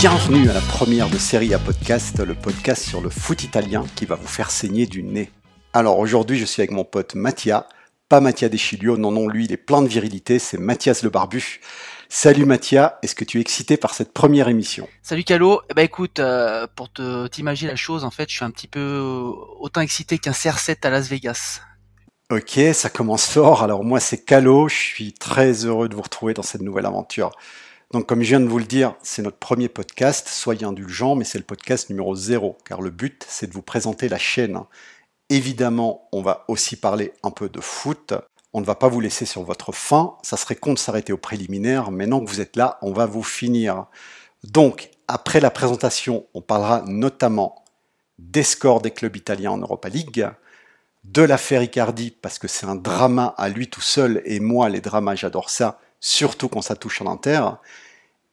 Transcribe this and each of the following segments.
Bienvenue à la première de série à podcast, le podcast sur le foot italien qui va vous faire saigner du nez. Alors aujourd'hui, je suis avec mon pote Mattia, pas Mattia Deschilio, non, non, lui, il est plein de virilité, c'est Mathias le Barbu. Salut Mattia, est-ce que tu es excité par cette première émission? Salut Calo, eh ben écoute, euh, pour te t'imaginer la chose, en fait, je suis un petit peu euh, autant excité qu'un CR7 à Las Vegas. Ok, ça commence fort. Alors moi c'est Calo, je suis très heureux de vous retrouver dans cette nouvelle aventure. Donc comme je viens de vous le dire, c'est notre premier podcast, soyez indulgents, mais c'est le podcast numéro 0, car le but c'est de vous présenter la chaîne. Évidemment, on va aussi parler un peu de foot, on ne va pas vous laisser sur votre faim, ça serait con de s'arrêter au préliminaire, maintenant que vous êtes là, on va vous finir. Donc, après la présentation, on parlera notamment des scores des clubs italiens en Europa League, de l'affaire Icardi, parce que c'est un drama à lui tout seul, et moi, les dramas, j'adore ça, surtout quand ça touche en inter.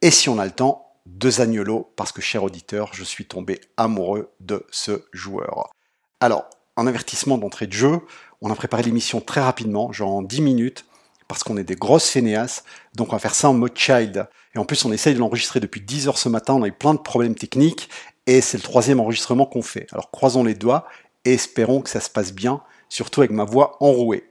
Et si on a le temps, de Zagnolo, parce que, cher auditeur, je suis tombé amoureux de ce joueur. Alors, un avertissement d'entrée de jeu, on a préparé l'émission très rapidement, genre en 10 minutes, parce qu'on est des grosses fainéasses, donc on va faire ça en mode child. Et en plus, on essaye de l'enregistrer depuis 10 heures ce matin, on a eu plein de problèmes techniques, et c'est le troisième enregistrement qu'on fait. Alors croisons les doigts et espérons que ça se passe bien, surtout avec ma voix enrouée.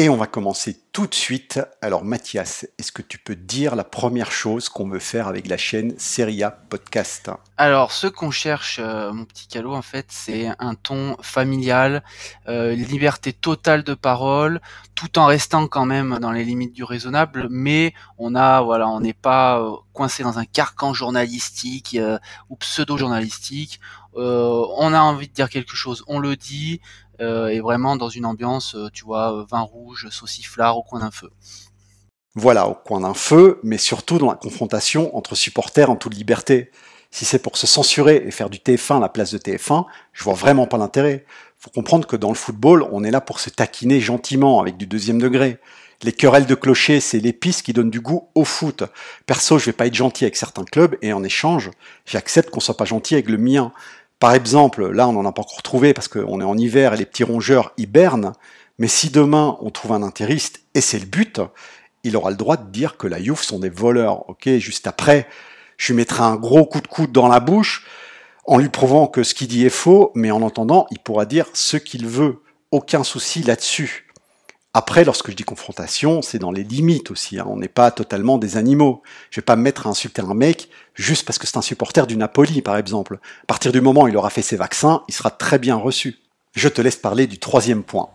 Et on va commencer tout de suite. Alors Mathias, est-ce que tu peux dire la première chose qu'on veut faire avec la chaîne Seria Podcast? Alors ce qu'on cherche, euh, mon petit calot, en fait, c'est un ton familial, euh, liberté totale de parole, tout en restant quand même dans les limites du raisonnable, mais on a, voilà, on n'est pas euh, coincé dans un carcan journalistique ou pseudo-journalistique. on a envie de dire quelque chose, on le dit, et vraiment dans une ambiance, euh, tu vois, euh, vin rouge, sauciflard au coin d'un feu. Voilà, au coin d'un feu, mais surtout dans la confrontation entre supporters en toute liberté. Si c'est pour se censurer et faire du TF1 à la place de TF1, je vois vraiment pas l'intérêt. Faut comprendre que dans le football, on est là pour se taquiner gentiment avec du deuxième degré. Les querelles de clocher, c'est l'épice qui donne du goût au foot. Perso, je vais pas être gentil avec certains clubs et en échange, j'accepte qu'on soit pas gentil avec le mien. Par exemple, là on n'en a pas encore trouvé parce qu'on est en hiver et les petits rongeurs hibernent, mais si demain on trouve un intériste, et c'est le but, il aura le droit de dire que la Youf sont des voleurs. Ok, juste après, je lui mettrai un gros coup de coude dans la bouche en lui prouvant que ce qu'il dit est faux, mais en entendant, il pourra dire ce qu'il veut. Aucun souci là-dessus. Après, lorsque je dis confrontation, c'est dans les limites aussi. Hein. On n'est pas totalement des animaux. Je vais pas me mettre à insulter un mec juste parce que c'est un supporter du Napoli, par exemple. À partir du moment où il aura fait ses vaccins, il sera très bien reçu. Je te laisse parler du troisième point.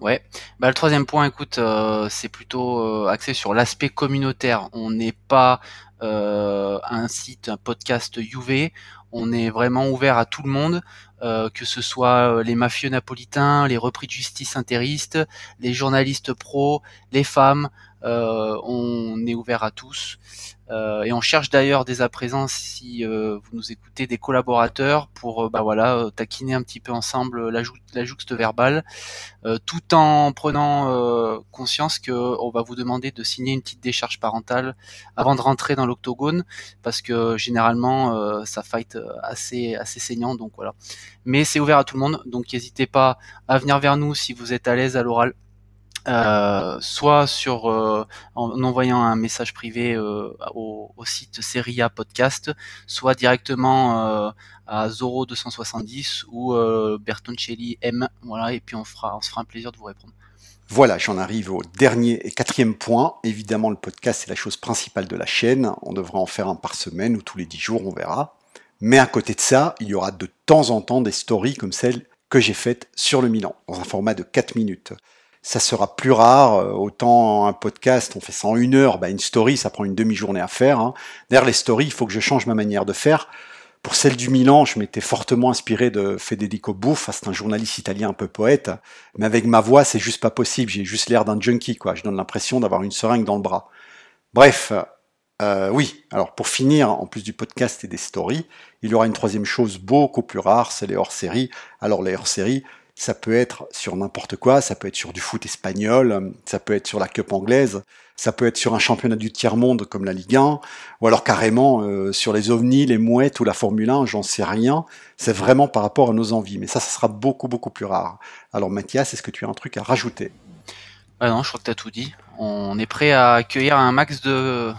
Ouais, bah le troisième point, écoute, euh, c'est plutôt euh, axé sur l'aspect communautaire. On n'est pas euh, un site, un podcast UV. On est vraiment ouvert à tout le monde. Euh, que ce soit euh, les mafieux napolitains, les repris de justice intéristes, les journalistes pros, les femmes, euh, on est ouvert à tous. Euh, et on cherche d'ailleurs dès à présent, si euh, vous nous écoutez, des collaborateurs pour bah voilà taquiner un petit peu ensemble la, la jouxte verbale, tout en prenant conscience que on va vous demander de signer une petite décharge parentale avant de rentrer dans l'octogone, parce que généralement ça fight assez assez saignant, donc voilà. Mais c'est ouvert à tout le monde, donc n'hésitez pas à venir vers nous si vous êtes à l'aise à l'oral euh, soit euh, en envoyant un message privé euh, au, site Seria Podcast, soit directement à Zoro 270 ou Bertoncelli M. Voilà, et puis on fera, se fera un plaisir de vous répondre. Voilà, j'en arrive au dernier et quatrième point. Évidemment, le podcast c'est la chose principale de la chaîne. On devrait en faire un par semaine ou tous les dix jours, on verra. Mais à côté de ça, il y aura de temps en temps des stories comme celle que j'ai faite sur le Milan, dans un format de 4 minutes ça sera plus rare. Euh, autant un podcast, on fait ça en une heure, bah une story, ça prend une demi-journée à faire. Hein. D'ailleurs, les stories, il faut que je change ma manière de faire. Pour celle du Milan, je m'étais fortement inspiré de Federico Bouffa, c'est un journaliste italien un peu poète, mais avec ma voix, c'est juste pas possible, j'ai juste l'air d'un junkie, quoi. Je donne l'impression d'avoir une seringue dans le bras. Bref, euh, oui, alors pour finir, en plus du podcast et des stories, il y aura une troisième chose beaucoup plus rare, c'est les hors-séries. Alors les hors-séries, ça peut être sur n'importe quoi, ça peut être sur du foot espagnol, ça peut être sur la Cup anglaise, ça peut être sur un championnat du tiers-monde comme la Ligue 1, ou alors carrément euh, sur les ovnis, les mouettes ou la Formule 1, j'en sais rien. C'est vraiment par rapport à nos envies, mais ça, ça sera beaucoup, beaucoup plus rare. Alors Mathias, est-ce que tu as un truc à rajouter? Ah Non, je crois que tu as tout dit. On est prêt à accueillir un max de,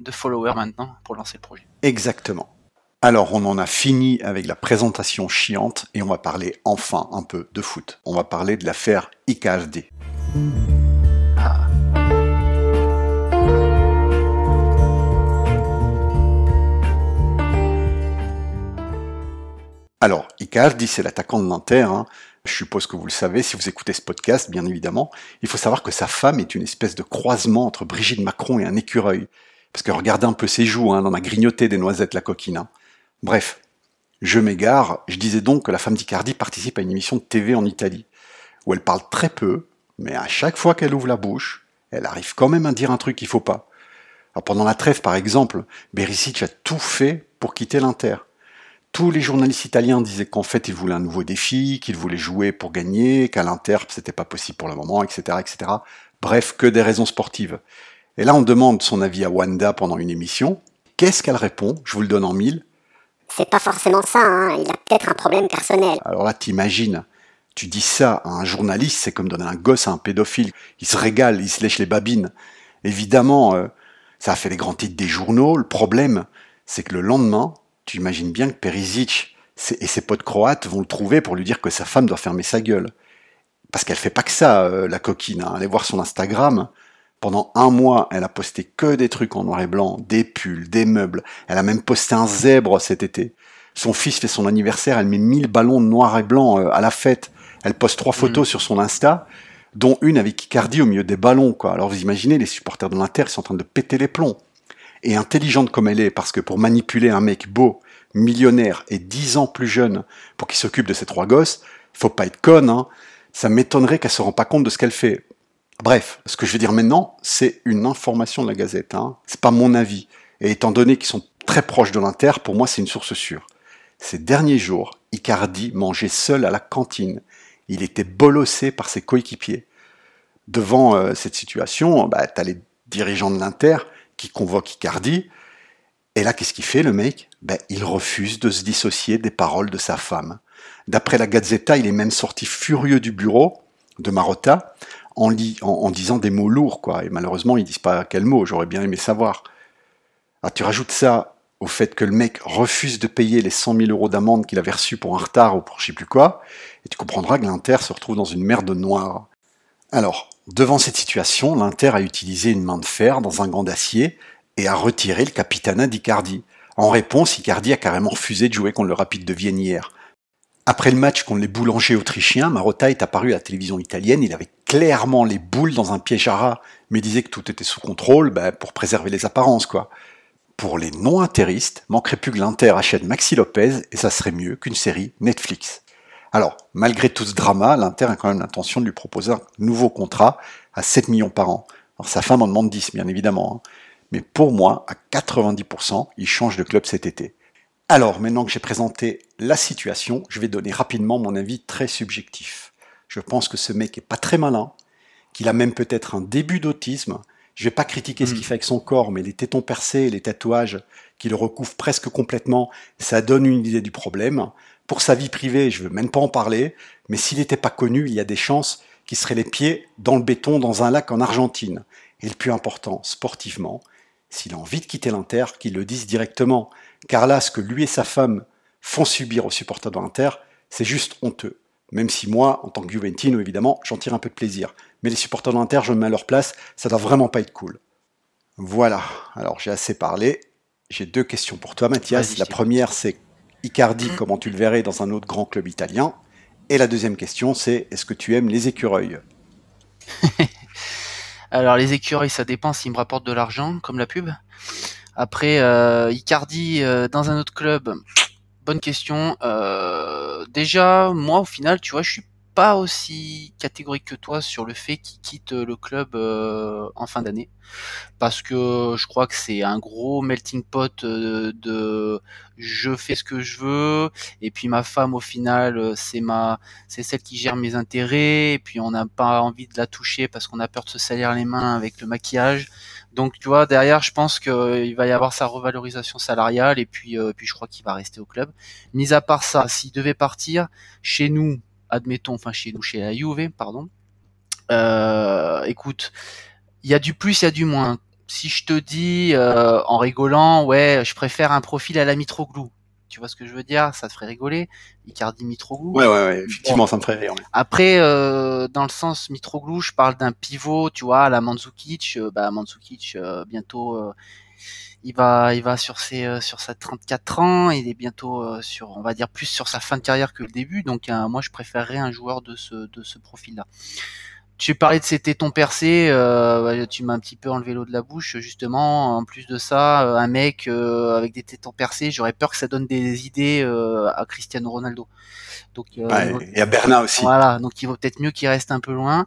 de followers maintenant pour lancer le projet. Exactement. Alors, on en a fini avec la présentation chiante et on va parler enfin un peu de foot. On va parler de l'affaire Icardi. Alors, Icardi, c'est l'attaquant de l'Inter. Hein. Je suppose que vous le savez si vous écoutez ce podcast, bien évidemment. Il faut savoir que sa femme est une espèce de croisement entre Brigitte Macron et un écureuil. Parce que regardez un peu ses joues, hein, en a grignoté des noisettes la coquine. Hein. Bref, je m'égare, je disais donc que la femme d'Icardi participe à une émission de TV en Italie, où elle parle très peu, mais à chaque fois qu'elle ouvre la bouche, elle arrive quand même à dire un truc qu'il faut pas. Alors pendant la trêve, par exemple, Berisic a tout fait pour quitter l'Inter. Tous les journalistes italiens disaient qu'en fait il voulait un nouveau défi, qu'il voulait jouer pour gagner, qu'à l'Inter c'était pas possible pour le moment, etc., etc. Bref, que des raisons sportives. Et là on demande son avis à Wanda pendant une émission. Qu'est-ce qu'elle répond? Je vous le donne en mille. C'est pas forcément ça, hein. il a peut-être un problème personnel. Alors là, t'imagines, tu dis ça à un journaliste, c'est comme donner un gosse à un pédophile. Il se régale, il se lèche les babines. Évidemment, euh, ça a fait les grands titres des journaux. Le problème, c'est que le lendemain, tu imagines bien que Perisic et ses potes croates vont le trouver pour lui dire que sa femme doit fermer sa gueule. Parce qu'elle fait pas que ça, euh, la coquine. Hein. Allez voir son Instagram. Pendant un mois, elle a posté que des trucs en noir et blanc, des pulls, des meubles. Elle a même posté un zèbre cet été. Son fils fait son anniversaire, elle met 1000 ballons noir et blanc euh, à la fête. Elle poste trois photos mm. sur son Insta, dont une avec Icardi au milieu des ballons, quoi. Alors vous imaginez, les supporters de l'Inter, ils sont en train de péter les plombs. Et intelligente comme elle est, parce que pour manipuler un mec beau, millionnaire et dix ans plus jeune pour qu'il s'occupe de ses trois gosses, faut pas être conne, hein. Ça m'étonnerait qu'elle se rende pas compte de ce qu'elle fait. Bref, ce que je veux dire maintenant, c'est une information de la Gazette. Hein. C'est pas mon avis. Et étant donné qu'ils sont très proches de l'Inter, pour moi, c'est une source sûre. Ces derniers jours, Icardi mangeait seul à la cantine. Il était bolossé par ses coéquipiers. Devant euh, cette situation, bah, tu as les dirigeants de l'Inter qui convoquent Icardi. Et là, qu'est-ce qu'il fait, le mec? Bah, Il refuse de se dissocier des paroles de sa femme. D'après la Gazzetta, il est même sorti furieux du bureau de Marotta en, disant des mots lourds, quoi. Et malheureusement, ils disent pas quels mots. J'aurais bien aimé savoir. Alors, tu rajoutes ça au fait que le mec refuse de payer les 100 000 euros d'amende qu'il avait reçus pour un retard ou pour je sais plus quoi, et tu comprendras que l'Inter se retrouve dans une merde noire. Alors, devant cette situation, l'Inter a utilisé une main de fer dans un gant d'acier et a retiré le capitana d'Icardi. En réponse, Icardi a carrément refusé de jouer contre le Rapide de Vienne hier. Après le match contre les boulangers autrichiens, Marotta est apparu à la télévision italienne. Il avait clairement les boules dans un piège à rats, mais disait que tout était sous contrôle bah, pour préserver les apparences, quoi. Pour les non-intéristes, manquerait plus que l'Inter achète Maxi Lopez et ça serait mieux qu'une série Netflix. Alors, malgré tout ce drama, l'Inter a quand même l'intention de lui proposer un nouveau contrat à 7 millions par an. Alors sa femme en demande 10, bien évidemment. Hein. Mais pour moi, à 90%, il change de club cet été. Alors, maintenant que j'ai présenté la situation, je vais donner rapidement mon avis très subjectif. Je pense que ce mec est pas très malin, qu'il a même peut-être un début d'autisme. Je vais pas critiquer ce qu'il hmm. fait avec son corps, mais les tétons percés, les tatouages qui le recouvrent presque complètement, ça donne une idée du problème. Pour sa vie privée, je veux même pas en parler, mais s'il n'était pas connu, il y a des chances qu'il serait les pieds dans le béton dans un lac en Argentine. Et le plus important, sportivement, s'il a envie de quitter l'Inter, qu'il le dise directement. Car là, ce que lui et sa femme font subir aux supporters de l'Inter, c'est juste honteux. Même si moi, en tant que Juventino, évidemment, j'en tire un peu de plaisir. Mais les supporters de l'Inter, je me mets à leur place, ça doit vraiment pas être cool. Voilà, alors j'ai assez parlé. J'ai deux questions pour toi, Mathias. La première, c'est Icardi, comment tu le verrais dans un autre grand club italien? Et la deuxième question, c'est est-ce que tu aimes les écureuils? Alors les écureuils, ça dépend s'ils me rapportent de l'argent, comme la pub. Après, euh, Icardi euh, dans un autre club, bonne question. Euh, déjà, moi au final, tu vois, je suis pas aussi catégorique que toi sur le fait qu'il quitte le club euh, en fin d'année. Parce que je crois que c'est un gros melting pot euh, de je fais ce que je veux et puis ma femme au final euh, c'est ma c'est celle qui gère mes intérêts et puis on n'a pas envie de la toucher parce qu'on a peur de se salir les mains avec le maquillage. Donc tu vois derrière je pense qu'il va y avoir sa revalorisation salariale et puis puis je crois qu'il va rester au club. Mis à part ça s'il devait partir chez nous admettons, enfin chez nous, chez la Juve, pardon. Euh, écoute, il y a du plus, il y a du moins. Si je te dis euh, en rigolant, ouais, je préfère un profil à la Mitroglou. Tu vois ce que je veux dire? Ça te ferait rigoler. Icardi Mitroglou? Ouais, ouais, ouais, effectivement, ça me ferait rire. Après, euh, dans le sens Mitroglou, je parle d'un pivot, tu vois, à la Mandzukic. Euh, bah, Mandzukic, euh, bientôt, euh, il va, il va sur ses, sur sa 34 ans. Il est bientôt sur, on va dire, plus sur sa fin de carrière que le début. Donc, moi, je préférerais un joueur de ce, de ce profil-là. Tu parlais de ces tétons percés, euh, tu m'as un petit peu enlevé l'eau de la bouche. Justement, en plus de ça, euh, un mec euh, avec des tétons percés, j'aurais peur que ça donne des idées euh, à Cristiano Ronaldo. Donc, et à Bernat aussi. Voilà, donc il vaut peut-être mieux qu'il reste un peu loin.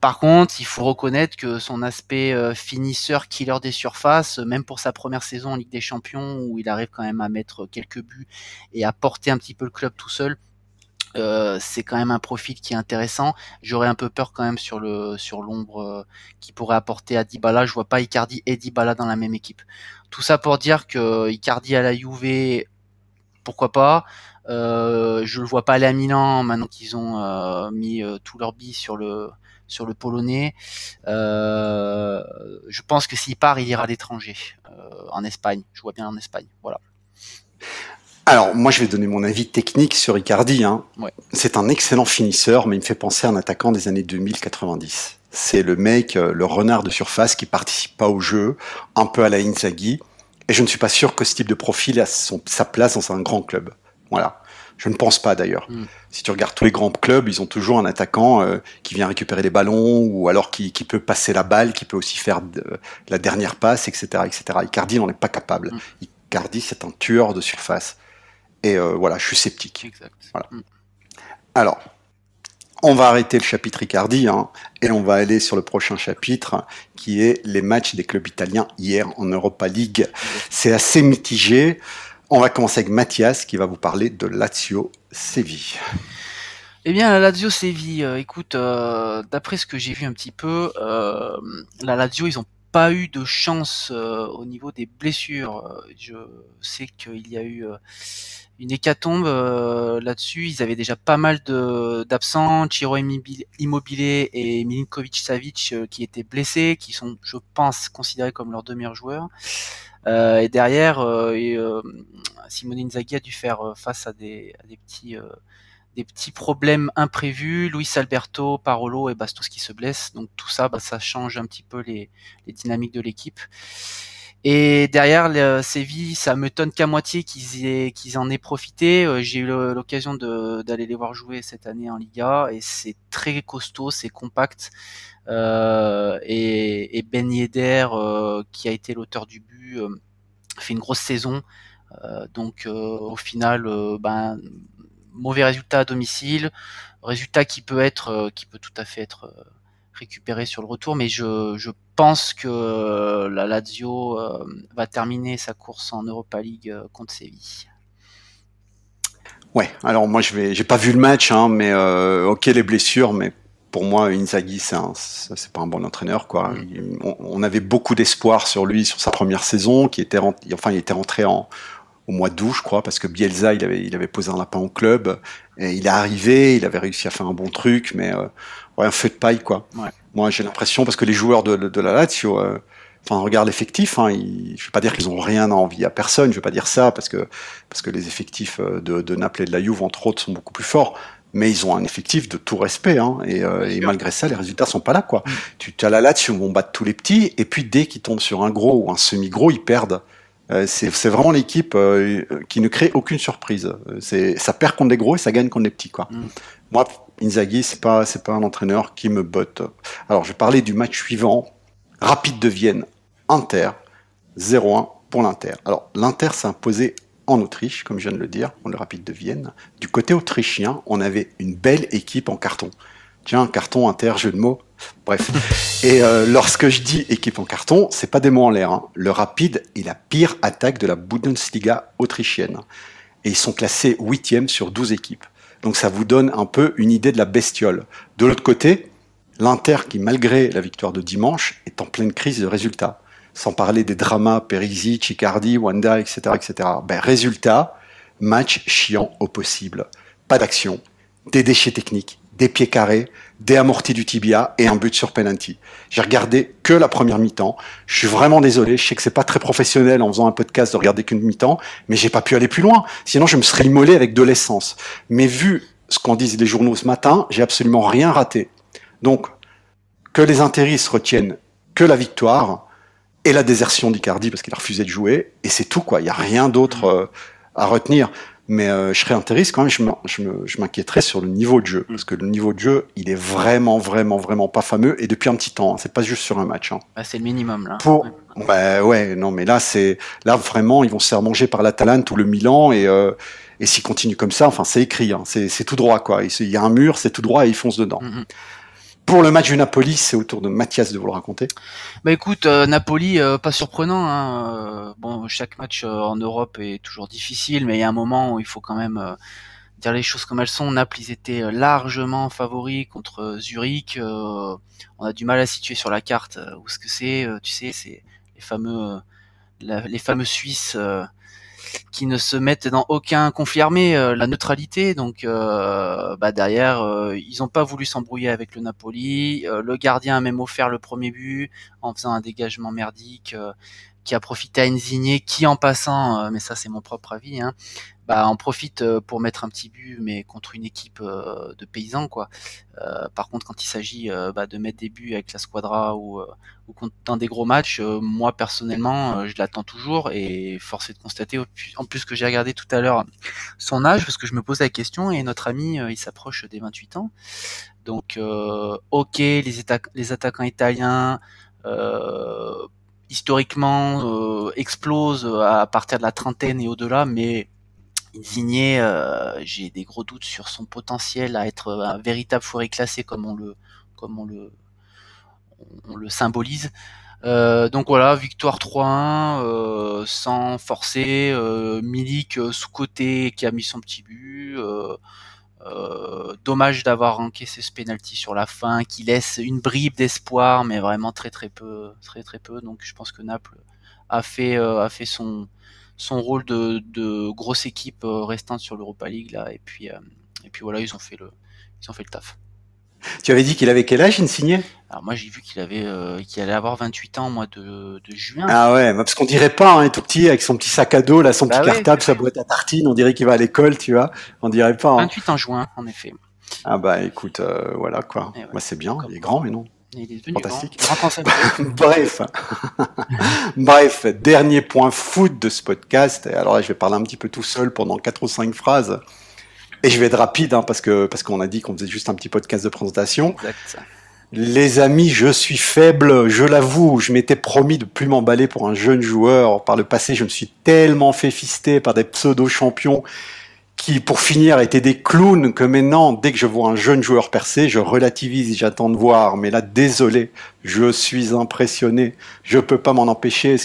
Par contre, il faut reconnaître que son aspect finisseur, killer des surfaces, même pour sa première saison en Ligue des Champions, où il arrive quand même à mettre quelques buts et à porter un petit peu le club tout seul, euh, c'est quand même un profil qui est intéressant. J'aurais un peu peur quand même sur le sur l'ombre euh, qui pourrait apporter à Dybala. Je vois pas Icardi et Dybala dans la même équipe. Tout ça pour dire que Icardi à la Juve, pourquoi pas. Euh, je le vois pas aller à Milan maintenant qu'ils ont euh, mis tout leur billes sur le sur le polonais. je pense que s'il part, il ira à l'étranger, en Espagne. Je vois bien en Espagne. Voilà. Alors, moi, je vais donner mon avis technique sur Icardi. Hein. C'est un excellent finisseur, mais il me fait penser à un attaquant des années 2090. C'est le mec, euh, le renard de surface qui participe pas au jeu, un peu à la Inzaghi. Et je ne suis pas sûr que ce type de profil a sa place dans un grand club. Voilà. Je ne pense pas d'ailleurs. Hmm. Si tu regardes tous les grands clubs, ils ont toujours un attaquant euh, qui vient récupérer les ballons ou alors qui, peut passer la balle, qui peut aussi faire la dernière passe, etc., etc. Icardi n'en est pas capable. Hmm. Icardi, c'est un tueur de surface. Et euh, voilà, je suis sceptique. Mm. Alors, on va arrêter le chapitre Icardi hein, et on va aller sur le prochain chapitre qui est les matchs des clubs italiens hier en Europa League. C'est assez mitigé. On va commencer avec Mathias qui va vous parler de Lazio Séville. Eh bien, la Lazio Séville, euh, écoute, euh, d'après ce que j'ai vu un petit peu, la Lazio, ils ont pas eu de chance au niveau des blessures. Je sais qu'il y a eu une hécatombe euh, là-dessus. Ils avaient déjà pas mal d'absents, Chiro Immobilier et Milinkovic Savic euh, qui étaient blessés, qui sont, je pense, considérés comme leurs deux meilleurs joueurs. Euh, et derrière, Simone Inzaghi a dû faire face à des, petits problèmes imprévus, Luis Alberto, Parolo et Bastos qui se blessent. Donc tout ça, bah, ça change un petit peu les dynamiques de l'équipe. Et derrière, le Séville, ça m'étonne qu'à moitié qu'ils en aient profité. Euh, j'ai eu l'occasion d'aller les voir jouer cette année en Liga et c'est très costaud, c'est compact. Euh, et, Ben Yedder, euh, qui a été l'auteur du but, fait une grosse saison. donc au final, ben, mauvais résultat à domicile, résultat qui peut être, qui peut tout à fait être récupérer sur le retour, mais je, je pense que euh, la Lazio euh, va terminer sa course en Europa League euh, contre Séville. Ouais, alors moi je vais, j'ai pas vu le match, hein, mais ok les blessures, mais pour moi Inzaghi c'est c'est pas un bon entraîneur quoi. Mm. on, avait beaucoup d'espoir sur lui sur sa première saison, qui était, enfin il était rentré en au mois d'août, je crois, parce que Bielsa, il avait, il avait posé un lapin au club, et il est arrivé, il avait réussi à faire un bon truc, mais ouais, un feu de paille, quoi. Moi, j'ai l'impression, parce que les joueurs de, de la Lazio, euh, enfin, regarde l'effectif, hein, ils, je vais pas dire qu'ils ont rien à envier à personne, je vais pas dire ça, parce que, parce que les effectifs euh, de, de Naples et de la Juve, entre autres, sont beaucoup plus forts. Mais ils ont un effectif de tout respect, hein, et, euh, et malgré ça, les résultats sont pas là, quoi. Mm. Tu as la Lazio on bat tous les petits, et puis dès qu'ils tombent sur un gros ou un semi-gros, ils perdent. Euh, c'est vraiment l'équipe euh, qui ne crée aucune surprise. C'est ça perd contre des gros et ça gagne contre des petits, quoi. Mm. Moi, Inzaghi, c'est pas, c'est pas un entraîneur qui me botte. Alors, je vais parler du match suivant. Rapide de Vienne, Inter, 0-1 pour l'Inter. Alors, l'Inter s'est imposé en Autriche, comme je viens de le dire, pour le Rapide de Vienne. Du côté autrichien, on avait une belle équipe en carton. Tiens, carton, Inter, jeu de mots. Bref. Et euh, lorsque je dis équipe en carton, c'est pas des mots en l'air. Hein. Le Rapide est la pire attaque de la Bundesliga autrichienne. Et ils sont classés huitième sur 12 équipes. Donc ça vous donne un peu une idée de la bestiole. De l'autre côté, l'Inter qui, malgré la victoire de dimanche, est en pleine crise de résultats. Sans parler des dramas Perisi, Chicardi, Wanda, etc. etc. Ben, résultat, match chiant au possible. Pas d'action, des déchets techniques, des pieds carrés, des amortis du tibia et un but sur penalty. J'ai regardé que la première mi-temps. Je suis vraiment désolé. Je sais que c'est pas très professionnel en faisant un podcast de regarder qu'une mi-temps, mais j'ai pas pu aller plus loin. Sinon, je me serais immolé avec de l'essence. Mais vu ce qu'en disent les journaux ce matin, j'ai absolument rien raté. Donc, que les intéristes retiennent que la victoire et la désertion d'Icardi parce qu'il a refusé de jouer, et c'est tout quoi. Il y a rien d'autre euh, à retenir. Mais euh, je serais intéressé quand même, je m'inquiéterais sur le niveau de jeu. Parce que le niveau de jeu, il est vraiment, vraiment, vraiment pas fameux. Et depuis un petit temps, hein. c'est pas juste sur un match. Hein. Bah, c'est le minimum, là. Pour... Ouais. ouais, non, mais là, c'est là vraiment, ils vont se faire manger par l'Atalante ou le Milan. Et, euh, et s'ils continuent comme ça, enfin, c'est écrit. Hein. C'est tout droit, quoi. Il y a un mur, c'est tout droit et ils foncent dedans. Mm, mm. Pour le match du Napoli, c'est au tour de Mathias de vous le raconter. Bah écoute, euh, Napoli, euh, pas surprenant. Hein, euh, bon, chaque match en Europe est toujours difficile, mais il y a un moment où il faut quand même dire les choses comme elles sont. Naples, ils étaient largement favoris contre Zurich. on a du mal à situer sur la carte où ce que c'est. tu sais, c'est les fameux, les fameux Suisses qui ne se mettent dans aucun conflit armé, euh, la neutralité. Donc euh, bah derrière, euh, ils n'ont pas voulu s'embrouiller avec le Napoli. le gardien a même offert le premier but en faisant un dégagement merdique qui a profité à Insigné, qui en passant, mais ça c'est mon propre avis, hein, bah, en profite euh, pour mettre un petit but, mais contre une équipe euh, de paysans, quoi. Euh, par contre, quand il s'agit bah, de mettre des buts avec la squadra ou, ou dans des gros matchs, moi personnellement, je l'attends toujours et force est de constater, en plus que j'ai regardé tout à l'heure son âge, parce que je me pose la question et notre ami, il s'approche des 28 ans. Donc, ok, les, les attaquants italiens. historiquement explosent à partir de la trentaine et au-delà, mais Insigné, euh, j'ai des gros doutes sur son potentiel à être un véritable forêt classé comme on le, comme on le, on le symbolise. Euh, donc voilà, victoire 3-1, euh, sans forcer, Milik sous côté qui a mis son petit but. dommage d'avoir encaissé ce penalty sur la fin, qui laisse une bribe d'espoir, mais vraiment très très peu, très très peu. Donc je pense que Naples a fait a fait son son rôle de, de grosse équipe euh, restante sur l'Europa League là et puis euh, et puis voilà ils ont fait le ils ont fait le taf. Tu avais dit qu'il avait quel âge, Insigné Alors moi j'ai vu qu'il avait euh, qu'il allait avoir 28 ans au mois de, de juin. Ah ouais, parce qu'on dirait pas, hein, tout petit avec son petit sac à dos, là, son bah petit cartable, sa boîte à tartines, on dirait qu'il va à l'école, tu vois. On dirait pas. 28 hein. en juin, en effet. Ah bah écoute, voilà quoi. Moi c'est bien, il est grand mais non. Il est Fantastique. Bref. Bref, dernier point foot de ce podcast. alors là, je vais parler un petit peu tout seul pendant quatre ou cinq phrases. Et je vais être rapide, hein, parce que parce qu'on a dit qu'on faisait juste un petit podcast de présentation. Exact. Les amis, je suis faible, je l'avoue. Je m'étais promis de plus m'emballer pour un jeune joueur. Par le passé, je me suis tellement fait fister par des pseudo-champions qui, pour finir, étaient des clowns, que maintenant, dès que je vois un jeune joueur percer, je relativise, j'attends de voir. Mais là, désolé, je suis impressionné. Je peux pas m'en empêcher.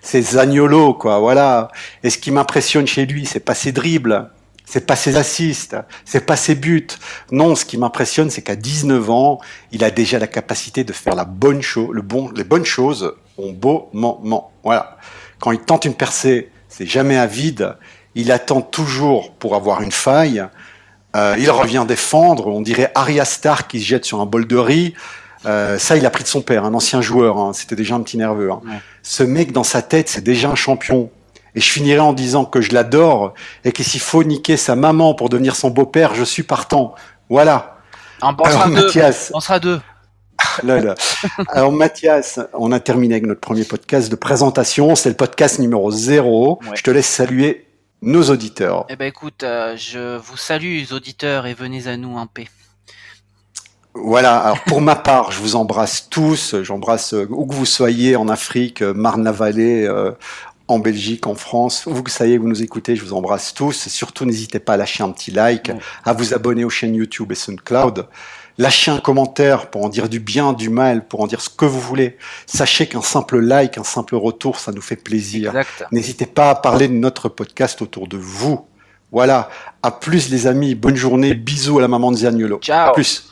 C'est Zagnolo, quoi, voilà. Et ce qui m'impressionne chez lui, c'est pas ses dribbles, c'est pas ses assists, c'est pas ses buts. Non, ce qui m'impressionne, c'est qu'à 19 ans, il a déjà la capacité de faire la bonne chose, le bon, les bonnes choses au beau moment. Voilà. Quand il tente une percée, c'est jamais à vide il attend toujours pour avoir une faille. Euh, il revient défendre. On dirait Arya Stark qui se jette sur un bol de riz. Euh, ça, il a pris de son père, un ancien joueur. Hein. C'était déjà un petit nerveux. Hein. Ce mec, dans sa tête, c'est déjà un champion. Et je finirai en disant que je l'adore et que s'il faut niquer sa maman pour devenir son beau-père, je suis partant. Voilà. On sera deux. Mathias, on sera deux. Alors Mathias, on a terminé avec notre premier podcast de présentation. C'est le podcast numéro 0. Je te laisse saluer nos auditeurs. Eh ben écoute, euh, je vous salue les auditeurs et venez à nous en paix. Voilà, alors pour ma part, je vous embrasse tous, j'embrasse euh, où que vous soyez, en Afrique, euh, Marne-la-Vallée, en Belgique, en France, vous que est, vous nous écoutez, je vous embrasse tous. Surtout, n'hésitez pas à lâcher un petit like, à vous abonner aux chaînes YouTube et SoundCloud. Lâchez un commentaire pour en dire du bien, du mal, pour en dire ce que vous voulez. Sachez qu'un simple like, un simple retour, ça nous fait plaisir. N'hésitez pas à parler de notre podcast autour de vous. Voilà. À plus les amis. Bonne journée. Bisous à la maman de Ziagnolo. Ciao. plus.